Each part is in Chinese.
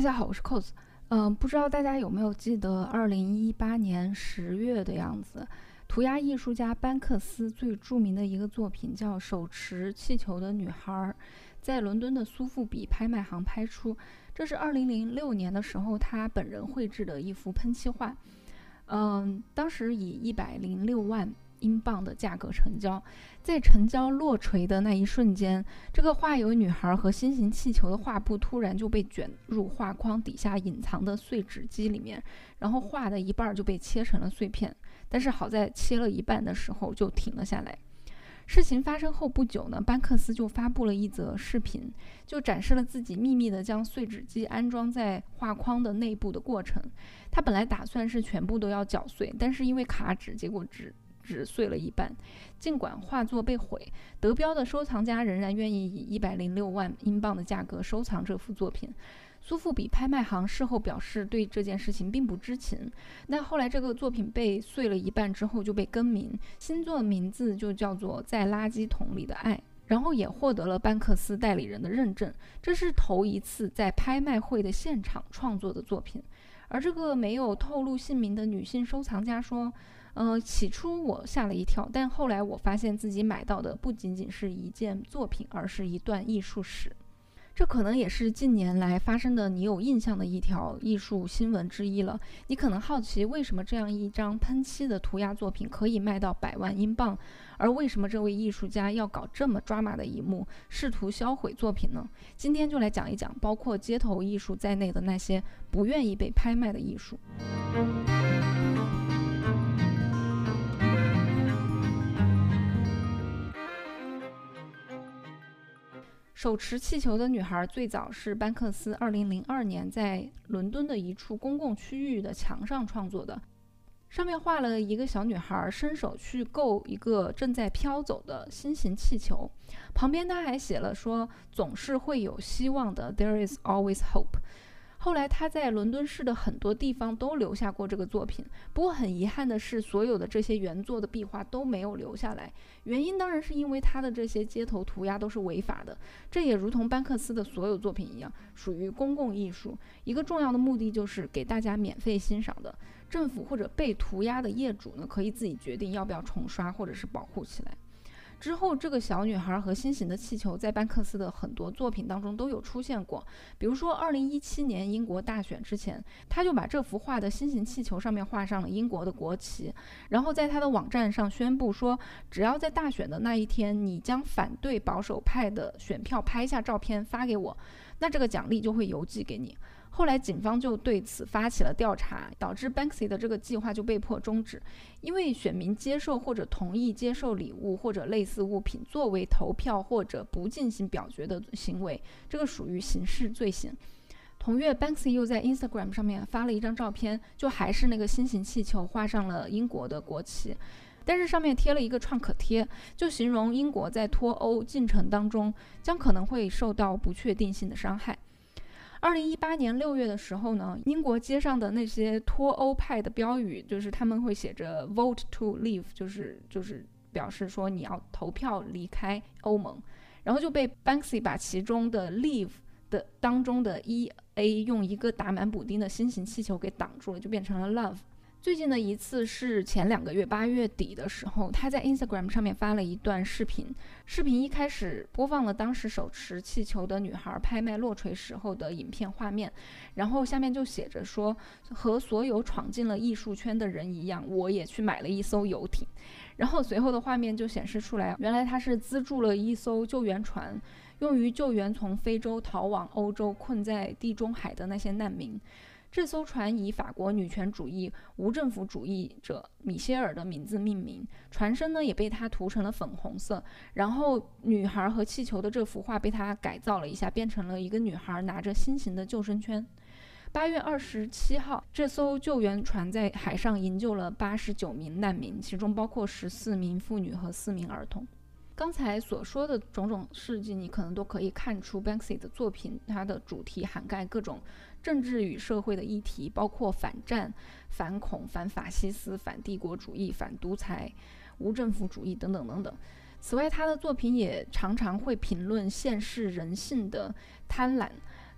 大家好，我是 cos。嗯，不知道大家有没有记得，二零一八年十月的样子，涂鸦艺术家班克斯最著名的一个作品叫《手持气球的女孩》，在伦敦的苏富比拍卖行拍出。这是二零零六年的时候他本人绘制的一幅喷漆画。嗯，当时以一百零六万。英镑的价格成交，在成交落锤的那一瞬间，这个画有女孩和心形气球的画布突然就被卷入画框底下隐藏的碎纸机里面，然后画的一半就被切成了碎片。但是好在切了一半的时候就停了下来。事情发生后不久呢，班克斯就发布了一则视频，就展示了自己秘密的将碎纸机安装在画框的内部的过程。他本来打算是全部都要搅碎，但是因为卡纸，结果只。只碎了一半，尽管画作被毁，德标的收藏家仍然愿意以一百零六万英镑的价格收藏这幅作品。苏富比拍卖行事后表示对这件事情并不知情。那后来这个作品被碎了一半之后就被更名，新作名字就叫做《在垃圾桶里的爱》，然后也获得了班克斯代理人的认证。这是头一次在拍卖会的现场创作的作品。而这个没有透露姓名的女性收藏家说。呃，起初我吓了一跳，但后来我发现自己买到的不仅仅是一件作品，而是一段艺术史。这可能也是近年来发生的你有印象的一条艺术新闻之一了。你可能好奇，为什么这样一张喷漆的涂鸦作品可以卖到百万英镑，而为什么这位艺术家要搞这么抓马的一幕，试图销毁作品呢？今天就来讲一讲，包括街头艺术在内的那些不愿意被拍卖的艺术。手持气球的女孩最早是班克斯2002年在伦敦的一处公共区域的墙上创作的，上面画了一个小女孩伸手去够一个正在飘走的心形气球，旁边她还写了说：“总是会有希望的，There is always hope。”后来他在伦敦市的很多地方都留下过这个作品，不过很遗憾的是，所有的这些原作的壁画都没有留下来。原因当然是因为他的这些街头涂鸦都是违法的，这也如同班克斯的所有作品一样，属于公共艺术。一个重要的目的就是给大家免费欣赏的。政府或者被涂鸦的业主呢，可以自己决定要不要重刷或者是保护起来。之后，这个小女孩和心形的气球在班克斯的很多作品当中都有出现过。比如说，二零一七年英国大选之前，他就把这幅画的心形气球上面画上了英国的国旗，然后在他的网站上宣布说，只要在大选的那一天，你将反对保守派的选票拍下照片发给我，那这个奖励就会邮寄给你。后来，警方就对此发起了调查，导致 Banksy 的这个计划就被迫终止。因为选民接受或者同意接受礼物或者类似物品作为投票或者不进行表决的行为，这个属于刑事罪行。同月，Banksy 又在 Instagram 上面发了一张照片，就还是那个心形气球画上了英国的国旗，但是上面贴了一个创可贴，就形容英国在脱欧进程当中将可能会受到不确定性的伤害。二零一八年六月的时候呢，英国街上的那些脱欧派的标语，就是他们会写着 “Vote to Leave”，就是就是表示说你要投票离开欧盟，然后就被 Banksy 把其中的 “Leave” 的当中的 “e a” 用一个打满补丁的新型气球给挡住了，就变成了 “Love”。最近的一次是前两个月八月底的时候，他在 Instagram 上面发了一段视频。视频一开始播放了当时手持气球的女孩拍卖落锤时候的影片画面，然后下面就写着说：“和所有闯进了艺术圈的人一样，我也去买了一艘游艇。”然后随后的画面就显示出来，原来他是资助了一艘救援船，用于救援从非洲逃往欧洲困在地中海的那些难民。这艘船以法国女权主义无政府主义者米歇尔的名字命名，船身呢也被他涂成了粉红色。然后，女孩和气球的这幅画被他改造了一下，变成了一个女孩拿着新型的救生圈。八月二十七号，这艘救援船在海上营救了八十九名难民，其中包括十四名妇女和四名儿童。刚才所说的种种事迹，你可能都可以看出 Banksy 的作品，它的主题涵盖各种政治与社会的议题，包括反战、反恐、反法西斯、反帝国主义、反独裁、无政府主义等等等等。此外，他的作品也常常会评论现世人性的贪婪。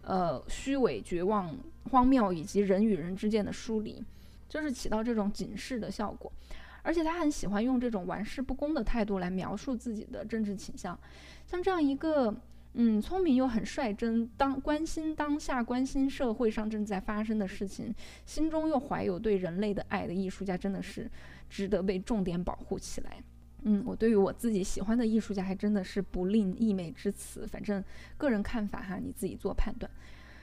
呃虚伪、绝望、荒谬以及人与人之间的疏离，就是起到这种警示的效果。而且他很喜欢用这种玩世不恭的态度来描述自己的政治倾向，像这样一个。嗯，聪明又很率真，当关心当下、关心社会上正在发生的事情，心中又怀有对人类的爱的艺术家，真的是值得被重点保护起来。嗯，我对于我自己喜欢的艺术家，还真的是不吝溢美之词。反正个人看法哈，你自己做判断。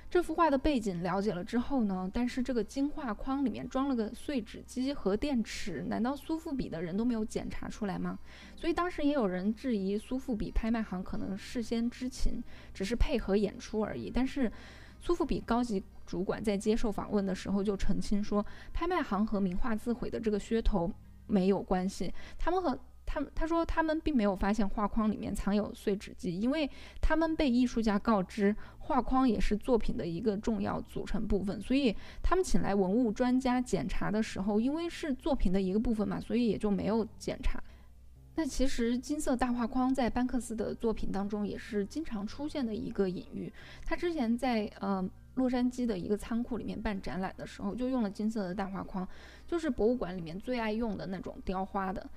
这幅画的背景了解了之后呢？但是这个金画框里面装了个碎纸机和电池，难道苏富比的人都没有检查出来吗？所以当时也有人质疑苏富比拍卖行可能事先知情，只是配合演出而已。但是苏富比高级主管在接受访问的时候就澄清说，拍卖行和名画自毁的这个噱头没有关系，他们和。他们他说他们并没有发现画框里面藏有碎纸机，因为他们被艺术家告知画框也是作品的一个重要组成部分，所以他们请来文物专家检查的时候，因为是作品的一个部分嘛，所以也就没有检查。那其实金色大画框在班克斯的作品当中也是经常出现的一个隐喻。他之前在呃洛杉矶的一个仓库里面办展览的时候，就用了金色的大画框，就是博物馆里面最爱用的那种雕花的。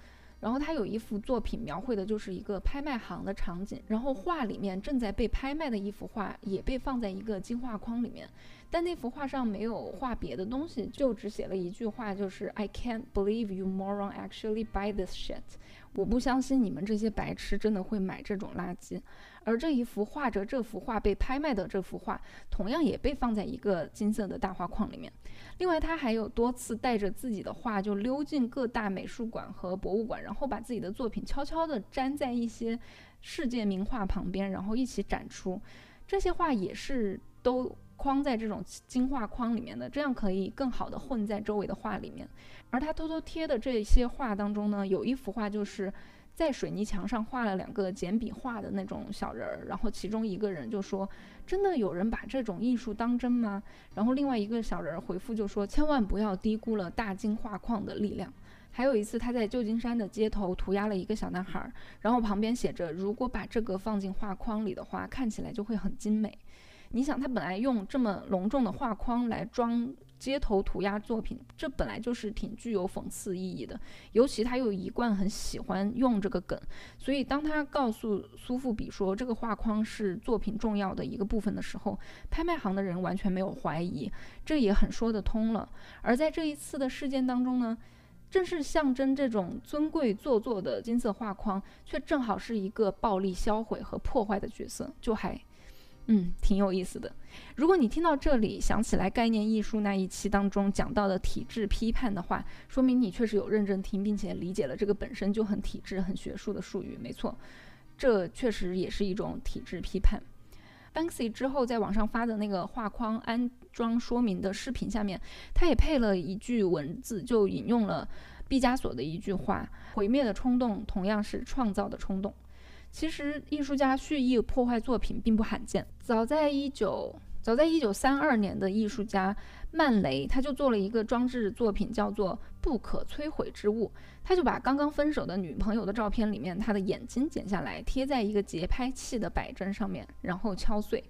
然后他有一幅作品，描绘的就是一个拍卖行的场景。然后画里面正在被拍卖的一幅画也被放在一个金画框里面，但那幅画上没有画别的东西，就只写了一句话，就是 I can't believe you moron actually buy this shit。我不相信你们这些白痴真的会买这种垃圾。而这一幅画着这幅画被拍卖的这幅画，同样也被放在一个金色的大画框里面。另外，他还有多次带着自己的画就溜进各大美术馆和博物馆，然后把自己的作品悄悄地粘在一些世界名画旁边，然后一起展出。这些画也是都框在这种金画框里面的，这样可以更好的混在周围的画里面。而他偷偷贴的这些画当中呢，有一幅画就是。在水泥墙上画了两个简笔画的那种小人儿，然后其中一个人就说：“真的有人把这种艺术当真吗？”然后另外一个小人儿回复就说：“千万不要低估了大金画框的力量。”还有一次，他在旧金山的街头涂鸦了一个小男孩，然后旁边写着：“如果把这个放进画框里的话，看起来就会很精美。”你想，他本来用这么隆重的画框来装。街头涂鸦作品，这本来就是挺具有讽刺意义的，尤其他又一贯很喜欢用这个梗，所以当他告诉苏富比说这个画框是作品重要的一个部分的时候，拍卖行的人完全没有怀疑，这也很说得通了。而在这一次的事件当中呢，正是象征这种尊贵做作的金色画框，却正好是一个暴力销毁和破坏的角色，就还。嗯，挺有意思的。如果你听到这里想起来概念艺术那一期当中讲到的体制批判的话，说明你确实有认真听，并且理解了这个本身就很体制、很学术的术语。没错，这确实也是一种体制批判。Banksy 之后在网上发的那个画框安装说明的视频下面，他也配了一句文字，就引用了毕加索的一句话：“毁灭的冲动同样是创造的冲动。”其实，艺术家蓄意破坏作品并不罕见。早在一九早在一九三二年的艺术家曼雷，他就做了一个装置作品，叫做“不可摧毁之物”。他就把刚刚分手的女朋友的照片里面他的眼睛剪下来，贴在一个节拍器的摆针上面，然后敲碎。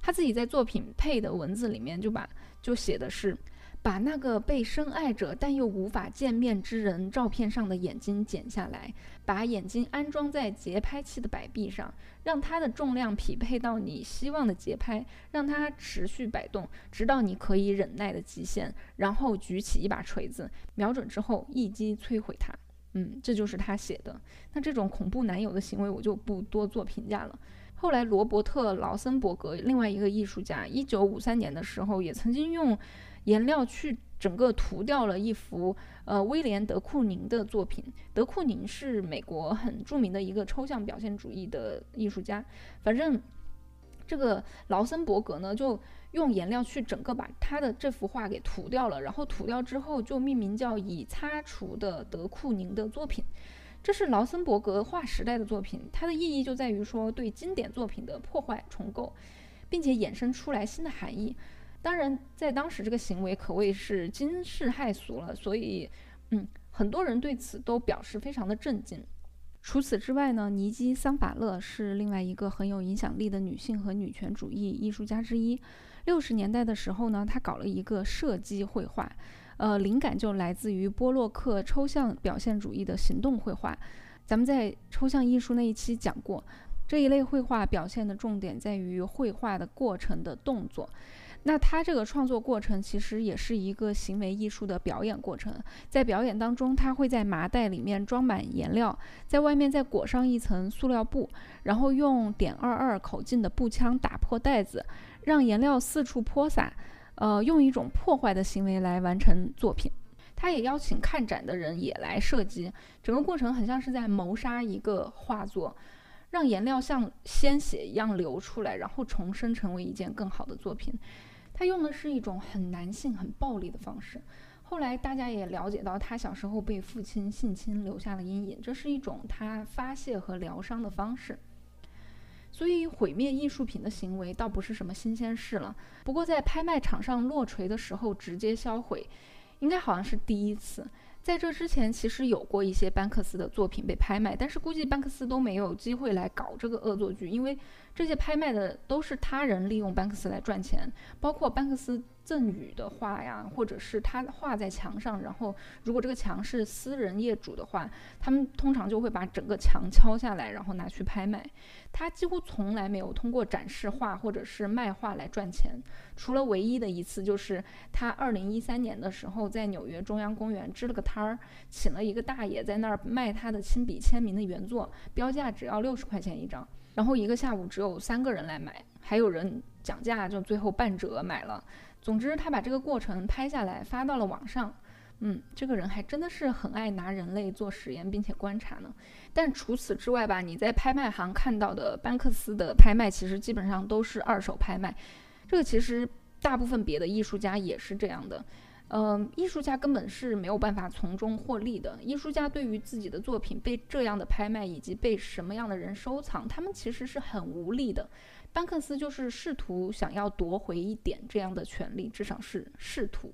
他自己在作品配的文字里面就把就写的是。把那个被深爱着但又无法见面之人照片上的眼睛剪下来，把眼睛安装在节拍器的摆臂上，让它的重量匹配到你希望的节拍，让它持续摆动，直到你可以忍耐的极限，然后举起一把锤子，瞄准之后一击摧毁它。嗯，这就是他写的。那这种恐怖男友的行为，我就不多做评价了。后来，罗伯特·劳森伯格，另外一个艺术家，一九五三年的时候，也曾经用。颜料去整个涂掉了一幅呃威廉·德库宁的作品。德库宁是美国很著名的一个抽象表现主义的艺术家。反正这个劳森伯格呢，就用颜料去整个把他的这幅画给涂掉了。然后涂掉之后，就命名叫“已擦除的德库宁的作品”。这是劳森伯格划时代的作品，它的意义就在于说对经典作品的破坏重构，并且衍生出来新的含义。当然，在当时这个行为可谓是惊世骇俗了，所以，嗯，很多人对此都表示非常的震惊。除此之外呢，尼基桑法勒是另外一个很有影响力的女性和女权主义艺术家之一。六十年代的时候呢，她搞了一个射击绘画，呃，灵感就来自于波洛克抽象表现主义的行动绘画。咱们在抽象艺术那一期讲过，这一类绘画表现的重点在于绘画的过程的动作。那他这个创作过程其实也是一个行为艺术的表演过程，在表演当中，他会在麻袋里面装满颜料，在外面再裹上一层塑料布，然后用点二二口径的步枪打破袋子，让颜料四处泼洒，呃，用一种破坏的行为来完成作品。他也邀请看展的人也来射击，整个过程很像是在谋杀一个画作，让颜料像鲜血一样流出来，然后重生成为一件更好的作品。他用的是一种很男性、很暴力的方式。后来大家也了解到，他小时候被父亲性侵留下了阴影，这是一种他发泄和疗伤的方式。所以毁灭艺术品的行为倒不是什么新鲜事了。不过在拍卖场上落锤的时候直接销毁，应该好像是第一次。在这之前，其实有过一些班克斯的作品被拍卖，但是估计班克斯都没有机会来搞这个恶作剧，因为。这些拍卖的都是他人利用班克斯来赚钱，包括班克斯赠予的画呀，或者是他画在墙上，然后如果这个墙是私人业主的话，他们通常就会把整个墙敲下来，然后拿去拍卖。他几乎从来没有通过展示画或者是卖画来赚钱，除了唯一的一次，就是他二零一三年的时候在纽约中央公园支了个摊儿，请了一个大爷在那儿卖他的亲笔签名的原作，标价只要六十块钱一张。然后一个下午只有三个人来买，还有人讲价，就最后半折买了。总之，他把这个过程拍下来发到了网上。嗯，这个人还真的是很爱拿人类做实验，并且观察呢。但除此之外吧，你在拍卖行看到的班克斯的拍卖，其实基本上都是二手拍卖。这个其实大部分别的艺术家也是这样的。嗯，艺术家根本是没有办法从中获利的。艺术家对于自己的作品被这样的拍卖以及被什么样的人收藏，他们其实是很无力的。班克斯就是试图想要夺回一点这样的权利，至少是试图。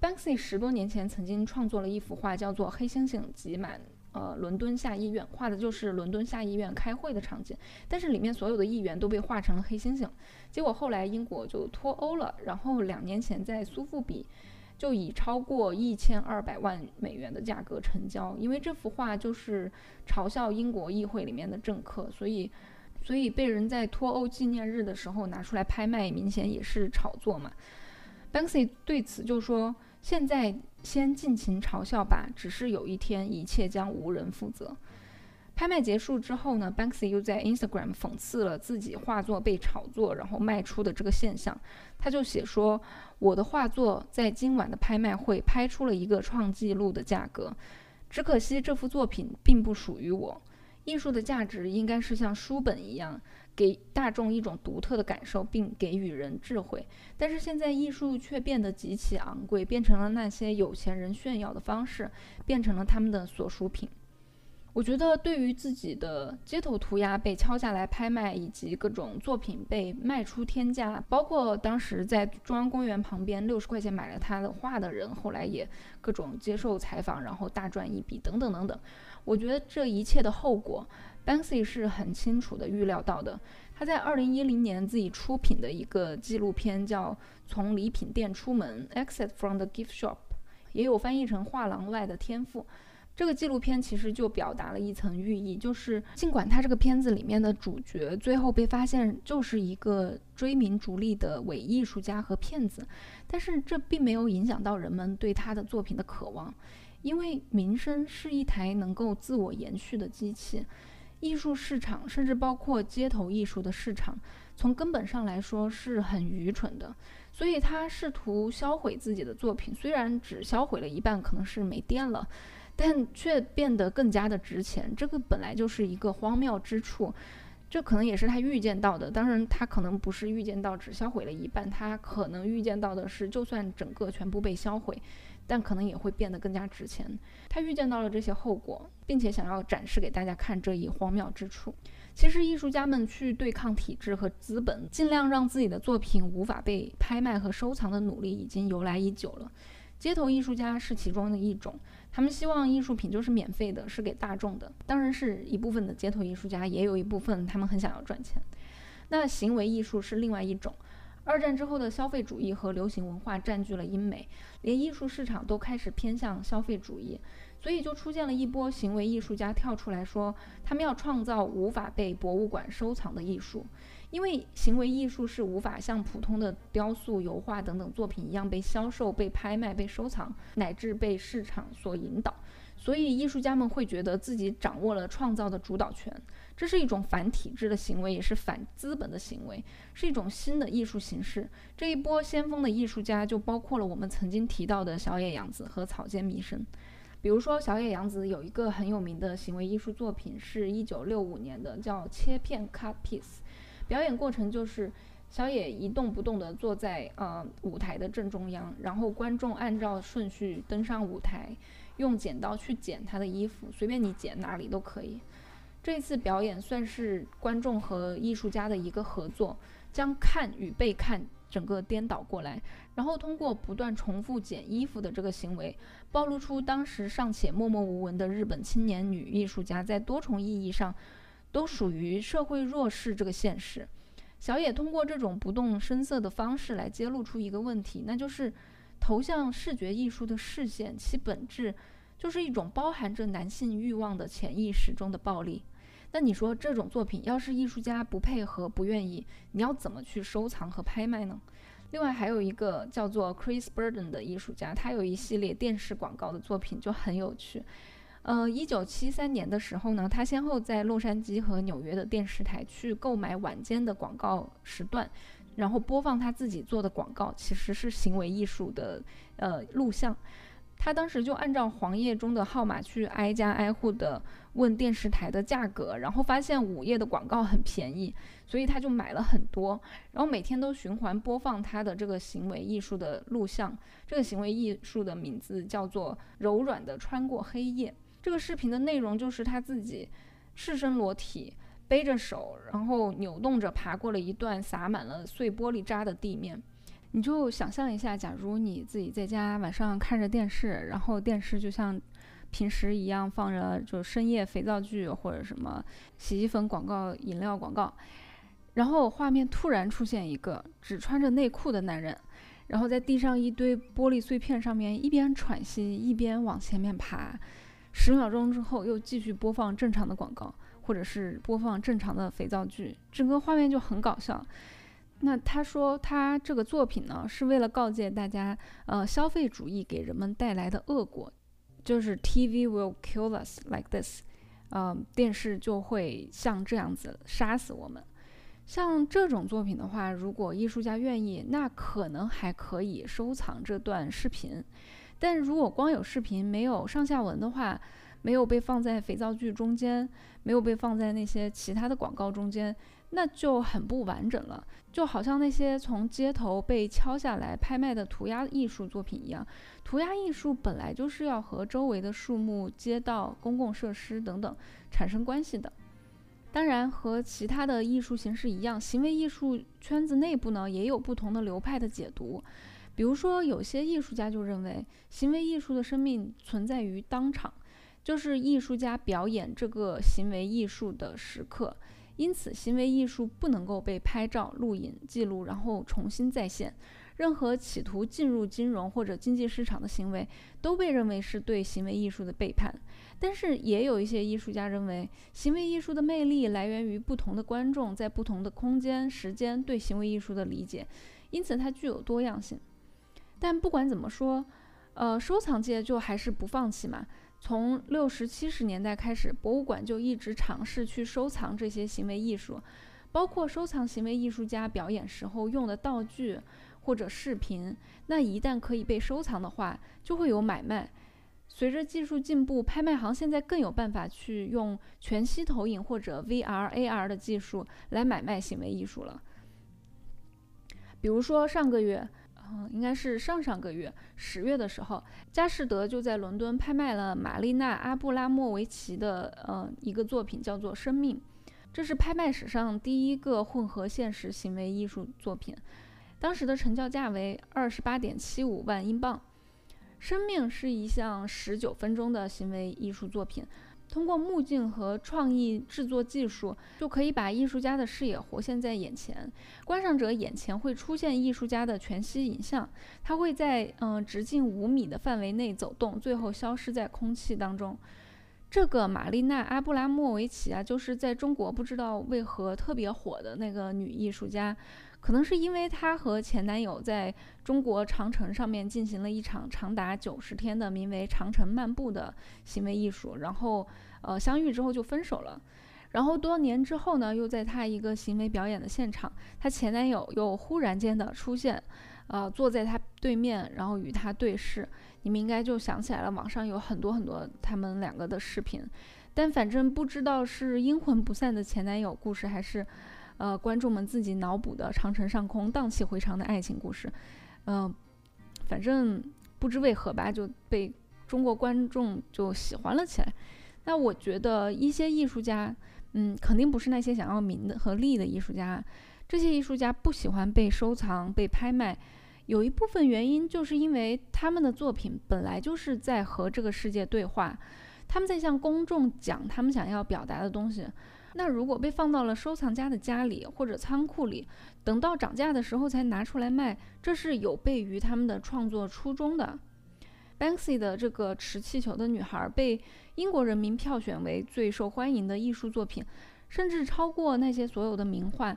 Banksy 十多年前曾经创作了一幅画，叫做《黑猩猩挤满呃伦敦下议院》，画的就是伦敦下议院开会的场景，但是里面所有的议员都被画成了黑猩猩。结果后来英国就脱欧了，然后两年前在苏富比。就以超过一千二百万美元的价格成交，因为这幅画就是嘲笑英国议会里面的政客，所以，所以被人在脱欧纪念日的时候拿出来拍卖，明显也是炒作嘛。Banksy 对此就说：“现在先尽情嘲笑吧，只是有一天一切将无人负责。”拍卖结束之后呢，Banksy 又在 Instagram 讽刺了自己画作被炒作然后卖出的这个现象。他就写说：“我的画作在今晚的拍卖会拍出了一个创纪录的价格，只可惜这幅作品并不属于我。艺术的价值应该是像书本一样，给大众一种独特的感受，并给予人智慧。但是现在艺术却变得极其昂贵，变成了那些有钱人炫耀的方式，变成了他们的所属品。”我觉得，对于自己的街头涂鸦被敲下来拍卖，以及各种作品被卖出天价，包括当时在中央公园旁边六十块钱买了他的画的人，后来也各种接受采访，然后大赚一笔，等等等等。我觉得这一切的后果，Banksy 是很清楚的预料到的。他在二零一零年自己出品的一个纪录片叫《从礼品店出门》（Exit from the Gift Shop），也有翻译成《画廊外的天赋》。这个纪录片其实就表达了一层寓意，就是尽管他这个片子里面的主角最后被发现就是一个追名逐利的伪艺术家和骗子，但是这并没有影响到人们对他的作品的渴望，因为名声是一台能够自我延续的机器，艺术市场甚至包括街头艺术的市场，从根本上来说是很愚蠢的，所以他试图销毁自己的作品，虽然只销毁了一半，可能是没电了。但却变得更加的值钱，这个本来就是一个荒谬之处，这可能也是他预见到的。当然，他可能不是预见到只销毁了一半，他可能预见到的是，就算整个全部被销毁，但可能也会变得更加值钱。他预见到了这些后果，并且想要展示给大家看这一荒谬之处。其实，艺术家们去对抗体制和资本，尽量让自己的作品无法被拍卖和收藏的努力，已经由来已久了。街头艺术家是其中的一种。他们希望艺术品就是免费的，是给大众的。当然是一部分的街头艺术家，也有一部分他们很想要赚钱。那行为艺术是另外一种。二战之后的消费主义和流行文化占据了英美，连艺术市场都开始偏向消费主义，所以就出现了一波行为艺术家跳出来说，他们要创造无法被博物馆收藏的艺术。因为行为艺术是无法像普通的雕塑、油画等等作品一样被销售、被拍卖、被收藏，乃至被市场所引导，所以艺术家们会觉得自己掌握了创造的主导权。这是一种反体制的行为，也是反资本的行为，是一种新的艺术形式。这一波先锋的艺术家就包括了我们曾经提到的小野洋子和草间弥生。比如说，小野洋子有一个很有名的行为艺术作品，是一九六五年的，叫《切片 （Cut Piece）》。表演过程就是小野一动不动地坐在呃舞台的正中央，然后观众按照顺序登上舞台，用剪刀去剪他的衣服，随便你剪哪里都可以。这次表演算是观众和艺术家的一个合作，将看与被看整个颠倒过来，然后通过不断重复剪衣服的这个行为，暴露出当时尚且默默无闻的日本青年女艺术家在多重意义上。都属于社会弱势这个现实。小野通过这种不动声色的方式来揭露出一个问题，那就是投向视觉艺术的视线，其本质就是一种包含着男性欲望的潜意识中的暴力。那你说这种作品要是艺术家不配合、不愿意，你要怎么去收藏和拍卖呢？另外还有一个叫做 Chris Burden 的艺术家，他有一系列电视广告的作品就很有趣。呃，一九七三年的时候呢，他先后在洛杉矶和纽约的电视台去购买晚间的广告时段，然后播放他自己做的广告，其实是行为艺术的呃录像。他当时就按照黄页中的号码去挨家挨户的问电视台的价格，然后发现午夜的广告很便宜，所以他就买了很多，然后每天都循环播放他的这个行为艺术的录像。这个行为艺术的名字叫做《柔软的穿过黑夜》。这个视频的内容就是他自己赤身裸体，背着手，然后扭动着爬过了一段洒满了碎玻璃渣的地面。你就想象一下，假如你自己在家晚上看着电视，然后电视就像平时一样放着就深夜肥皂剧或者什么洗衣粉广告、饮料广告，然后画面突然出现一个只穿着内裤的男人。然后在地上一堆玻璃碎片上面一边喘息一边往前面爬。十秒钟之后，又继续播放正常的广告，或者是播放正常的肥皂剧，整个画面就很搞笑。那他说他这个作品呢，是为了告诫大家，呃，消费主义给人们带来的恶果，就是 TV will kill us like this，呃，电视就会像这样子杀死我们。像这种作品的话，如果艺术家愿意，那可能还可以收藏这段视频。但如果光有视频没有上下文的话，没有被放在肥皂剧中间，没有被放在那些其他的广告中间，那就很不完整了。就好像那些从街头被敲下来拍卖的涂鸦艺术作品一样，涂鸦艺术本来就是要和周围的树木、街道、公共设施等等产生关系的。当然，和其他的艺术形式一样，行为艺术圈子内部呢也有不同的流派的解读。比如说，有些艺术家就认为，行为艺术的生命存在于当场，就是艺术家表演这个行为艺术的时刻。因此，行为艺术不能够被拍照、录影、记录，然后重新再现。任何企图进入金融或者经济市场的行为，都被认为是对行为艺术的背叛。但是，也有一些艺术家认为，行为艺术的魅力来源于不同的观众在不同的空间、时间对行为艺术的理解，因此它具有多样性。但不管怎么说，呃，收藏界就还是不放弃嘛。从六十七十年代开始，博物馆就一直尝试去收藏这些行为艺术，包括收藏行为艺术家表演时候用的道具或者视频。那一旦可以被收藏的话，就会有买卖。随着技术进步，拍卖行现在更有办法去用全息投影或者 VR、AR 的技术来买卖行为艺术了。比如说上个月。嗯，应该是上上个月十月的时候，佳士得就在伦敦拍卖了玛丽娜·阿布拉莫维奇的呃一个作品，叫做《生命》，这是拍卖史上第一个混合现实行为艺术作品，当时的成交价为二十八点七五万英镑。《生命是一项十九分钟的行为艺术作品。通过目镜和创意制作技术，就可以把艺术家的视野活现在眼前。观赏者眼前会出现艺术家的全息影像，它会在嗯直径五米的范围内走动，最后消失在空气当中。这个玛丽娜·阿布拉莫维奇啊，就是在中国不知道为何特别火的那个女艺术家。可能是因为她和前男友在中国长城上面进行了一场长达九十天的名为“长城漫步”的行为艺术，然后呃相遇之后就分手了。然后多年之后呢，又在她一个行为表演的现场，她前男友又忽然间的出现，呃坐在他对面，然后与他对视。你们应该就想起来了，网上有很多很多他们两个的视频，但反正不知道是阴魂不散的前男友故事还是。呃，观众们自己脑补的长城上空荡气回肠的爱情故事，嗯，反正不知为何吧，就被中国观众就喜欢了起来。那我觉得一些艺术家，嗯，肯定不是那些想要名的和利的艺术家。这些艺术家不喜欢被收藏、被拍卖，有一部分原因就是因为他们的作品本来就是在和这个世界对话，他们在向公众讲他们想要表达的东西。那如果被放到了收藏家的家里或者仓库里，等到涨价的时候才拿出来卖，这是有悖于他们的创作初衷的。Banksy 的这个持气球的女孩被英国人民票选为最受欢迎的艺术作品，甚至超过那些所有的名画。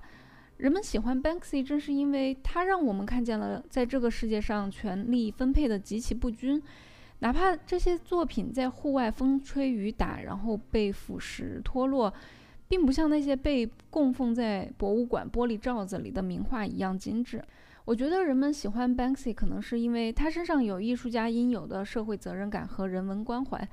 人们喜欢 Banksy，正是因为他让我们看见了在这个世界上权力分配的极其不均，哪怕这些作品在户外风吹雨打，然后被腐蚀脱落。并不像那些被供奉在博物馆玻璃罩子里的名画一样精致。我觉得人们喜欢 Banksy，可能是因为他身上有艺术家应有的社会责任感和人文关怀。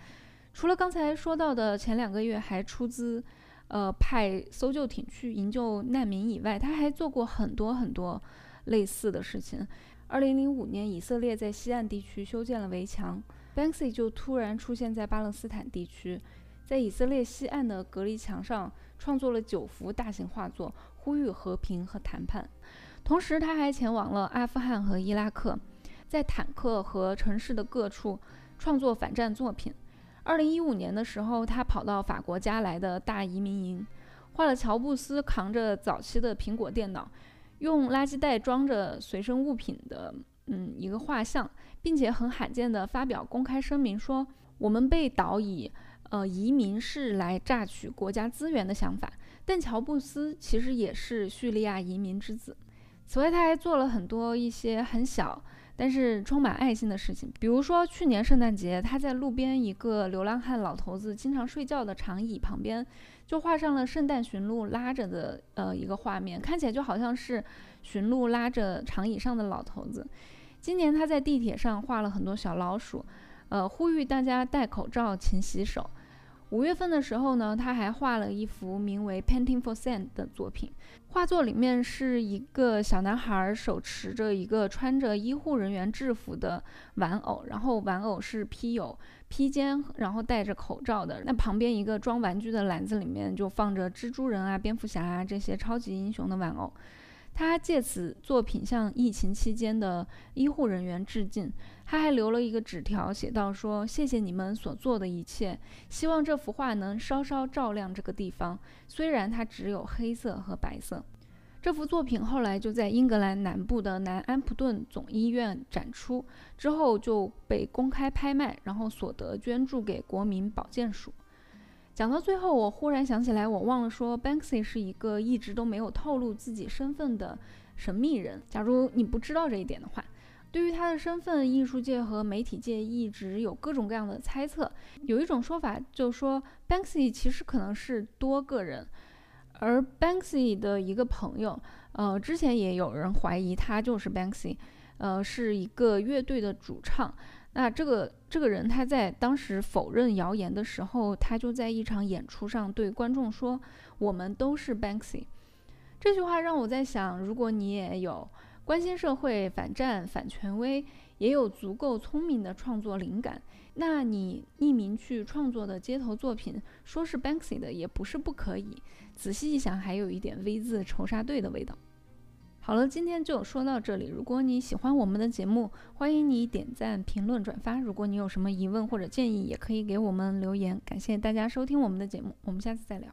除了刚才说到的前两个月还出资，呃，派搜救艇去营救难民以外，他还做过很多很多类似的事情。二零零五年，以色列在西岸地区修建了围墙，Banksy 就突然出现在巴勒斯坦地区。在以色列西岸的隔离墙上创作了九幅大型画作，呼吁和平和谈判。同时，他还前往了阿富汗和伊拉克，在坦克和城市的各处创作反战作品。二零一五年的时候，他跑到法国加莱的大移民营，画了乔布斯扛着早期的苹果电脑，用垃圾袋装着随身物品的嗯一个画像，并且很罕见的发表公开声明说：“我们被导以。”呃，移民是来榨取国家资源的想法，但乔布斯其实也是叙利亚移民之子。此外，他还做了很多一些很小但是充满爱心的事情，比如说去年圣诞节，他在路边一个流浪汉老头子经常睡觉的长椅旁边，就画上了圣诞驯鹿拉着的呃一个画面，看起来就好像是驯鹿拉着长椅上的老头子。今年他在地铁上画了很多小老鼠，呃，呼吁大家戴口罩、勤洗手。五月份的时候呢，他还画了一幅名为《Painting for Sand》的作品。画作里面是一个小男孩手持着一个穿着医护人员制服的玩偶，然后玩偶是披有披肩，然后戴着口罩的。那旁边一个装玩具的篮子里面就放着蜘蛛人啊、蝙蝠侠啊这些超级英雄的玩偶。他借此作品向疫情期间的医护人员致敬。他还留了一个纸条，写道：“说谢谢你们所做的一切，希望这幅画能稍稍照亮这个地方，虽然它只有黑色和白色。”这幅作品后来就在英格兰南部的南安普顿总医院展出，之后就被公开拍卖，然后所得捐助给国民保健署。讲到最后，我忽然想起来，我忘了说，Banksy 是一个一直都没有透露自己身份的神秘人。假如你不知道这一点的话，对于他的身份，艺术界和媒体界一直有各种各样的猜测。有一种说法就是说，Banksy 其实可能是多个人，而 Banksy 的一个朋友，呃，之前也有人怀疑他就是 Banksy，呃，是一个乐队的主唱。那这个这个人他在当时否认谣言的时候，他就在一场演出上对观众说：“我们都是 Banksy。”这句话让我在想，如果你也有关心社会、反战、反权威，也有足够聪明的创作灵感，那你匿名去创作的街头作品，说是 Banksy 的也不是不可以。仔细一想，还有一点 V 字仇杀队的味道。好了，今天就说到这里。如果你喜欢我们的节目，欢迎你点赞、评论、转发。如果你有什么疑问或者建议，也可以给我们留言。感谢大家收听我们的节目，我们下次再聊。